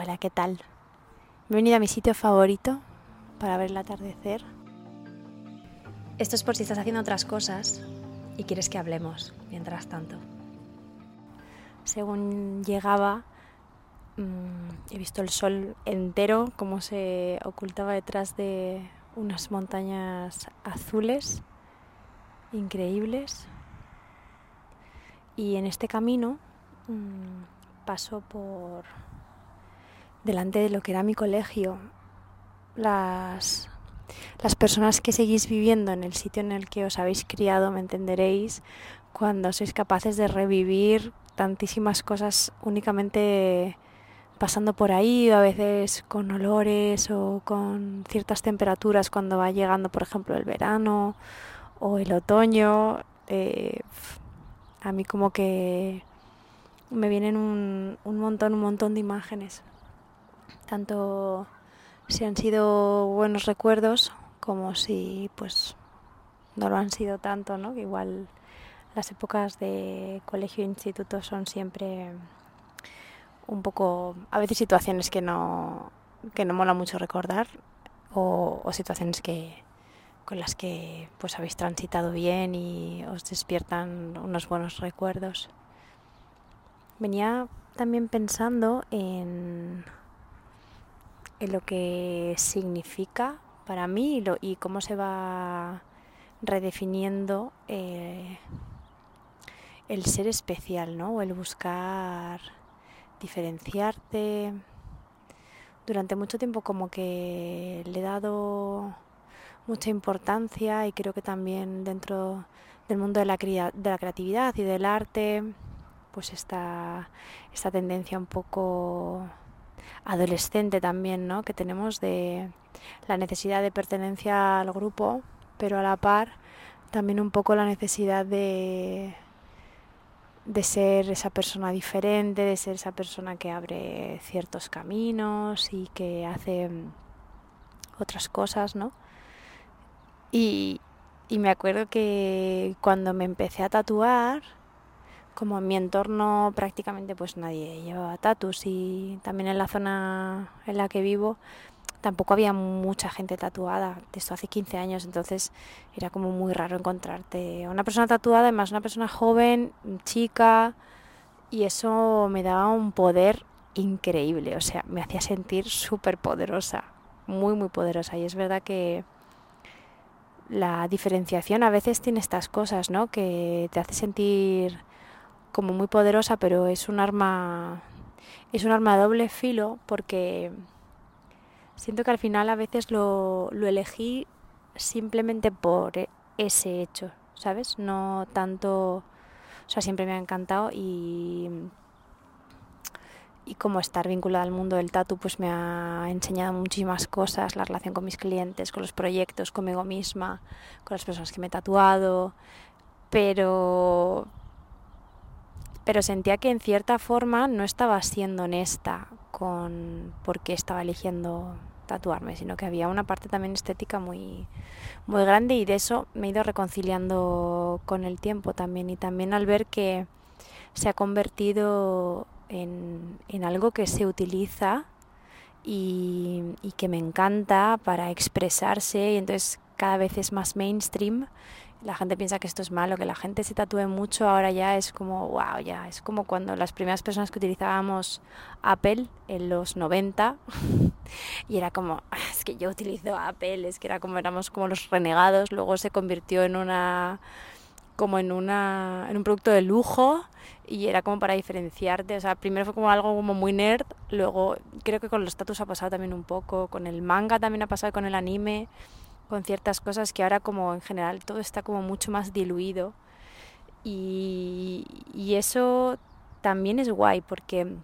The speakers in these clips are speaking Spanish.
Hola, ¿qué tal? Me he venido a mi sitio favorito para ver el atardecer. Esto es por si estás haciendo otras cosas y quieres que hablemos mientras tanto. Según llegaba, mm, he visto el sol entero, como se ocultaba detrás de unas montañas azules increíbles. Y en este camino mm, paso por delante de lo que era mi colegio. Las, las personas que seguís viviendo en el sitio en el que os habéis criado me entenderéis cuando sois capaces de revivir tantísimas cosas únicamente pasando por ahí, a veces con olores o con ciertas temperaturas cuando va llegando, por ejemplo, el verano o el otoño. Eh, a mí como que me vienen un, un montón, un montón de imágenes tanto si han sido buenos recuerdos como si pues no lo han sido tanto, ¿no? Igual las épocas de colegio e instituto son siempre un poco, a veces situaciones que no, que no mola mucho recordar o, o situaciones que, con las que pues habéis transitado bien y os despiertan unos buenos recuerdos. Venía también pensando en en lo que significa para mí y, cómo se va redefiniendo eh, el ser especial, ¿no? O el buscar diferenciarte. Durante mucho tiempo como que le he dado mucha importancia y creo que también dentro del mundo de la, de la creatividad y del arte, pues esta, esta tendencia un poco adolescente también, ¿no? Que tenemos de la necesidad de pertenencia al grupo, pero a la par también un poco la necesidad de de ser esa persona diferente, de ser esa persona que abre ciertos caminos y que hace mm, otras cosas, ¿no? Y, y me acuerdo que cuando me empecé a tatuar, como en mi entorno prácticamente pues nadie llevaba tatus y también en la zona en la que vivo tampoco había mucha gente tatuada, de esto hace 15 años, entonces era como muy raro encontrarte una persona tatuada, además una persona joven, chica, y eso me daba un poder increíble, o sea, me hacía sentir súper poderosa, muy, muy poderosa, y es verdad que la diferenciación a veces tiene estas cosas, ¿no? Que te hace sentir como muy poderosa, pero es un arma es un arma doble filo porque siento que al final a veces lo, lo elegí simplemente por ese hecho, ¿sabes? No tanto, o sea, siempre me ha encantado y y como estar vinculada al mundo del tatu pues me ha enseñado muchísimas cosas, la relación con mis clientes, con los proyectos, conmigo misma, con las personas que me he tatuado, pero pero sentía que en cierta forma no estaba siendo honesta con por qué estaba eligiendo tatuarme, sino que había una parte también estética muy, muy grande y de eso me he ido reconciliando con el tiempo también. Y también al ver que se ha convertido en, en algo que se utiliza y, y que me encanta para expresarse y entonces cada vez es más mainstream la gente piensa que esto es malo, que la gente se tatúe mucho, ahora ya es como, wow, ya, es como cuando las primeras personas que utilizábamos Apple en los 90 y era como, ah, es que yo utilizo Apple, es que era como, éramos como los renegados, luego se convirtió en una, como en una, en un producto de lujo y era como para diferenciarte, o sea, primero fue como algo como muy nerd, luego creo que con los tatus ha pasado también un poco, con el manga también ha pasado, con el anime, con ciertas cosas que ahora como en general todo está como mucho más diluido. Y, eso también es guay porque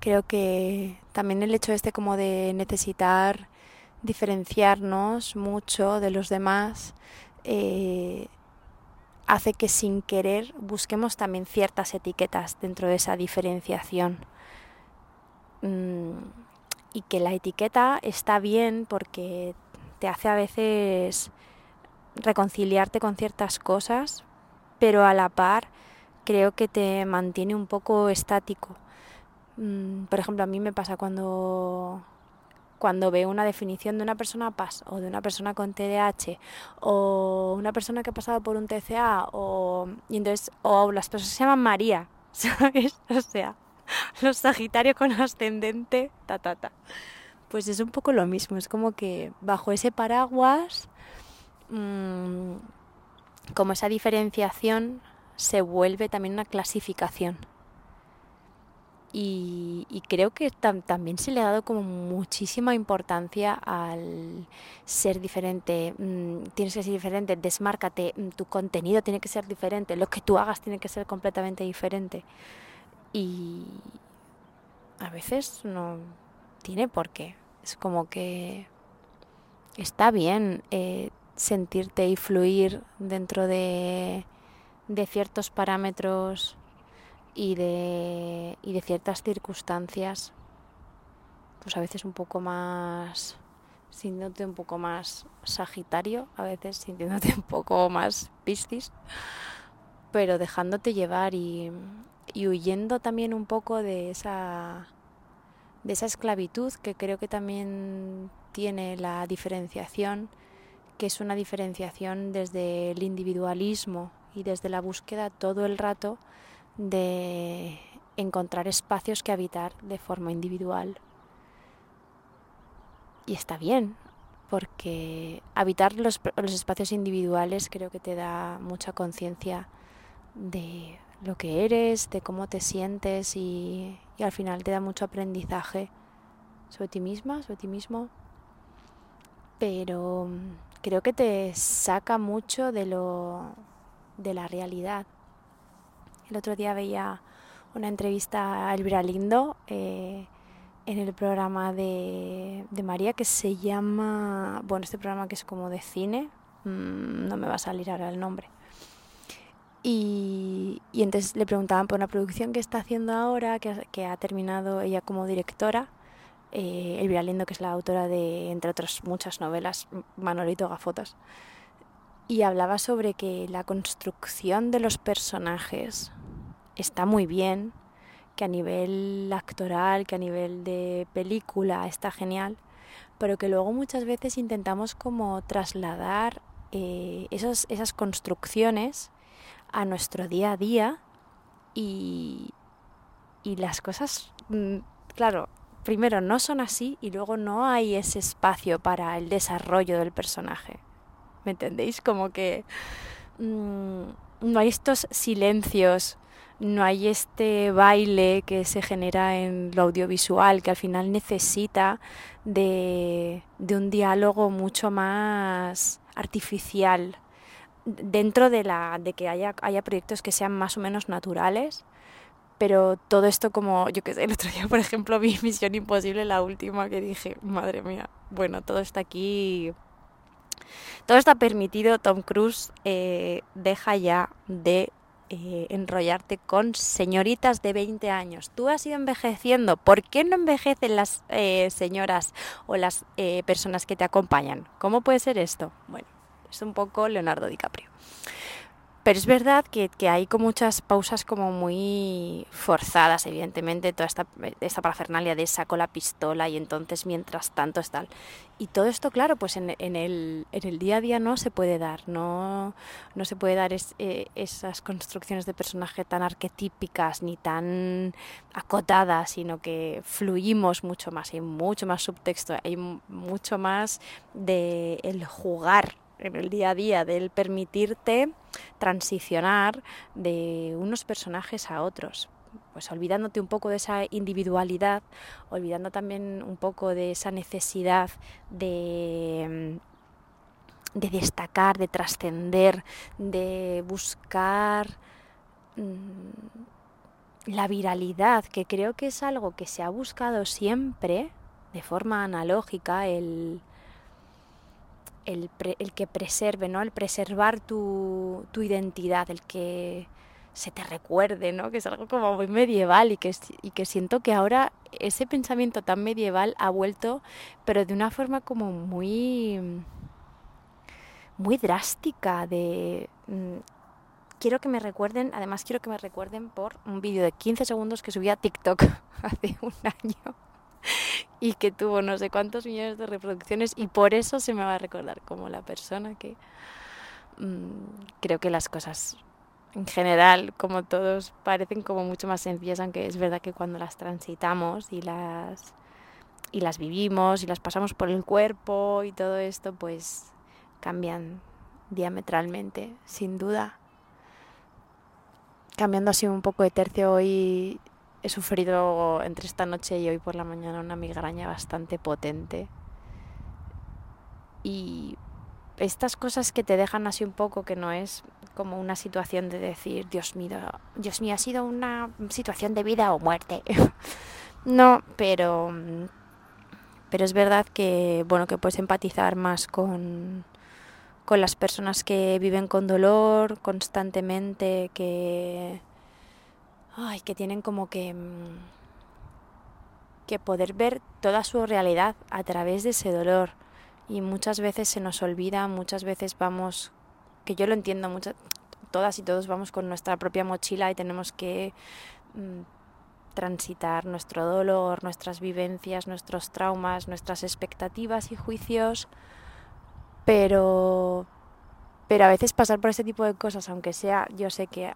creo que también el hecho este como de necesitar diferenciarnos mucho de los demás eh, hace que sin querer busquemos también ciertas etiquetas dentro de esa diferenciación. Mm, y que la etiqueta está bien porque te hace a veces reconciliarte con ciertas cosas, pero a la par creo que te mantiene un poco estático. Mm, por ejemplo, a mí me pasa cuando cuando veo una definición de una persona PAS o de una persona con TDAH o una persona que ha pasado por un TCA o, entonces, o las personas se llaman María, ¿sabes? O sea, los Sagitarios con ascendente, ta, ta, ta. Pues es un poco lo mismo, es como que bajo ese paraguas, mmm, como esa diferenciación se vuelve también una clasificación. Y, creo que también se le ha dado como muchísima importancia al ser diferente. Mm, tienes que ser diferente, desmárcate, mm, tu contenido tiene que ser diferente, lo que tú hagas tiene que ser completamente diferente. Y a veces no tiene por qué. Es como que está bien eh, sentirte y fluir dentro de, de ciertos parámetros y de, y de ciertas circunstancias, pues a veces un poco más, sintiéndote un poco más sagitario, a veces sintiéndote un poco más piscis, pero dejándote llevar y, y huyendo también un poco de esa, de esa esclavitud que creo que también tiene la diferenciación, que es una diferenciación desde el individualismo y desde la búsqueda todo el rato de encontrar espacios que habitar de forma individual. Y está bien, porque habitar los, espacios individuales creo que te da mucha conciencia de lo que eres, de cómo te sientes y, al final te da mucho aprendizaje sobre ti misma, sobre ti mismo. Pero creo que te saca mucho de lo de la realidad el otro día veía una entrevista a Elvira Lindo eh, en el programa de, María que se llama, bueno, este programa que es como de cine, mm, no me va a salir ahora el nombre. Y, entonces le preguntaban por una producción que está haciendo ahora, que, ha terminado ella como directora, eh, Elvira Lindo, que es la autora de, entre otras muchas novelas, Manolito Gafotas y hablaba sobre que la construcción de los personajes está muy bien, que a nivel actoral, que a nivel de película está genial, pero que luego muchas veces intentamos como trasladar eh, esas construcciones a nuestro día a día y, y las cosas, mm, claro, primero no son así y luego no hay ese espacio para el desarrollo del personaje. ¿me entendéis? Como que mm, no hay estos silencios, no hay este baile que se genera en lo audiovisual, que al final necesita de, un diálogo mucho más artificial dentro de la de que haya, haya proyectos que sean más o menos naturales pero todo esto como yo que sé el otro día por ejemplo vi Misión Imposible la última que dije madre mía bueno todo está aquí todo está permitido, Tom Cruise eh, deja ya de eh, enrollarte con señoritas de 20 años. Tú has ido envejeciendo. ¿Por qué no envejecen las eh, señoras o las personas que te acompañan? ¿Cómo puede ser esto? Bueno, es un poco Leonardo DiCaprio. Pero es verdad que, hay como muchas pausas como muy forzadas, evidentemente, toda esta, esta parafernalia de saco la pistola y entonces mientras tanto es tal. Y todo esto, claro, pues en, el, día a día no se puede dar, no, no se puede dar eh, esas construcciones de personaje tan arquetípicas ni tan acotadas, sino que fluimos mucho más, hay mucho más subtexto, hay mucho más de el jugar en el día a día, del permitirte transicionar de unos personajes a otros. Pues olvidándote un poco de esa individualidad, olvidando también un poco de esa necesidad de, de destacar, de trascender, de buscar mm, la viralidad, que creo que es algo que se ha buscado siempre de forma analógica, el, el, que preserve, ¿no? El preservar tu, identidad, el que se te recuerde, ¿no? Que es algo como muy medieval y que, y que siento que ahora ese pensamiento tan medieval ha vuelto, pero de una forma como muy, muy drástica, de mm, quiero que me recuerden, además quiero que me recuerden por un vídeo de 15 segundos que subí a TikTok hace un año y que tuvo no sé cuántos millones de reproducciones y por eso se me va a recordar como la persona que mm, creo que las cosas en general, como todos, parecen como mucho más sencillas, aunque es verdad que cuando las transitamos y las y las vivimos y las pasamos por el cuerpo y todo esto, pues cambian diametralmente, sin duda. Cambiando así un poco de tercio, hoy he sufrido entre esta noche y hoy por la mañana una migraña bastante potente. Y estas cosas que te dejan así un poco, que no es como una situación de decir, Dios mío, Dios mío, ha sido una situación de vida o muerte. no, pero pero es verdad que bueno, que puedes empatizar más con con las personas que viven con dolor constantemente, que, ay, que tienen como que, mm, que poder ver toda su realidad a través de ese dolor. Y muchas veces se nos olvida, muchas veces vamos, que yo lo entiendo, muchas, todas y todos vamos con nuestra propia mochila y tenemos que mm, transitar nuestro dolor, nuestras vivencias, nuestros traumas, nuestras expectativas y juicios pero, pero a veces pasar por ese tipo de cosas, aunque sea, yo sé que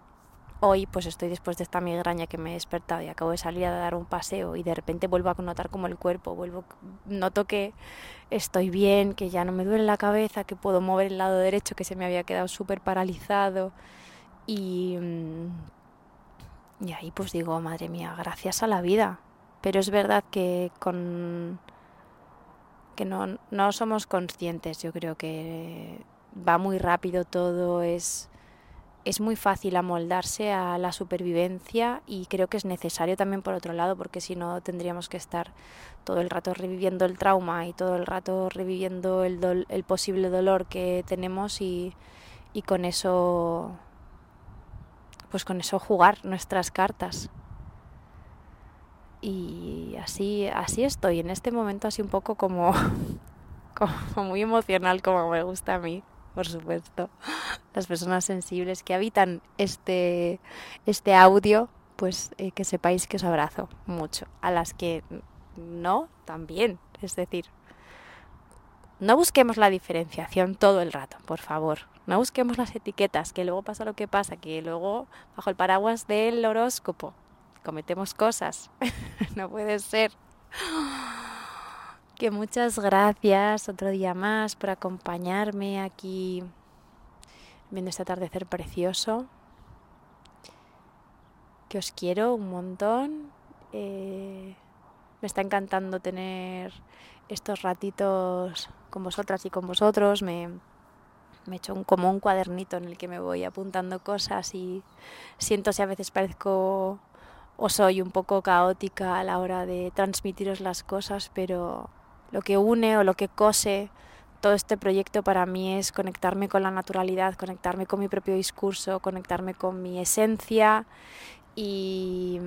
hoy pues estoy después de esta migraña que me he despertado y acabo de salir a dar un paseo y de repente vuelvo a notar como el cuerpo, vuelvo, noto que estoy bien, que ya no me duele la cabeza, que puedo mover el lado derecho que se me había quedado súper paralizado y, mm, y ahí pues digo, madre mía, gracias a la vida. Pero es verdad que con que no, no somos conscientes. Yo creo que va muy rápido todo, es, es muy fácil amoldarse a la supervivencia y creo que es necesario también por otro lado, porque si no tendríamos que estar todo el rato reviviendo el trauma y todo el rato reviviendo el, el posible dolor que tenemos y, y con eso pues con eso jugar nuestras cartas. Y así, así estoy, en este momento así un poco como, como muy emocional como me gusta a mí, por supuesto. Las personas sensibles que habitan este, este audio, pues eh, que sepáis que os abrazo mucho. A las que no, también. Es decir, no busquemos la diferenciación todo el rato, por favor. No busquemos las etiquetas, que luego pasa lo que pasa, que luego bajo el paraguas del horóscopo cometemos cosas. no puede ser. Que muchas gracias otro día más por acompañarme aquí viendo este atardecer precioso. Que os quiero un montón. Eh, me está encantando tener estos ratitos con vosotras y con vosotros. Me, me he hecho un, como un cuadernito en el que me voy apuntando cosas y siento si a veces parezco o soy un poco caótica a la hora de transmitiros las cosas, pero lo que une o lo que cose todo este proyecto para mí es conectarme con la naturalidad, conectarme con mi propio discurso, conectarme con mi esencia y,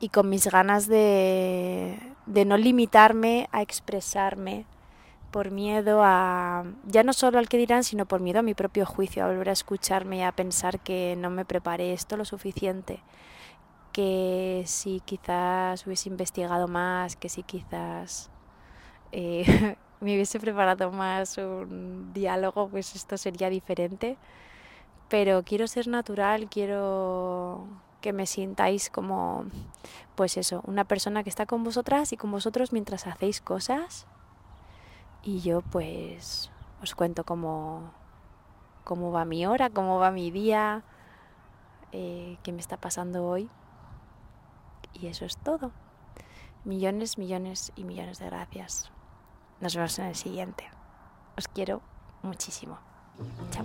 y con mis ganas de, de no limitarme a expresarme por miedo a, ya no solo al que dirán, sino por miedo a mi propio juicio, a volver a escucharme y a pensar que no me preparé esto lo suficiente que si quizás hubiese investigado más, que si quizás eh, me hubiese preparado más un diálogo, pues esto sería diferente. Pero quiero ser natural, quiero que me sintáis como, pues eso, una persona que está con vosotras y con vosotros mientras hacéis cosas. Y yo pues os cuento cómo, cómo va mi hora, cómo va mi día, eh, qué me está pasando hoy. Y eso es todo. Millones, millones y millones de gracias. Nos vemos en el siguiente. Os quiero muchísimo. Chao.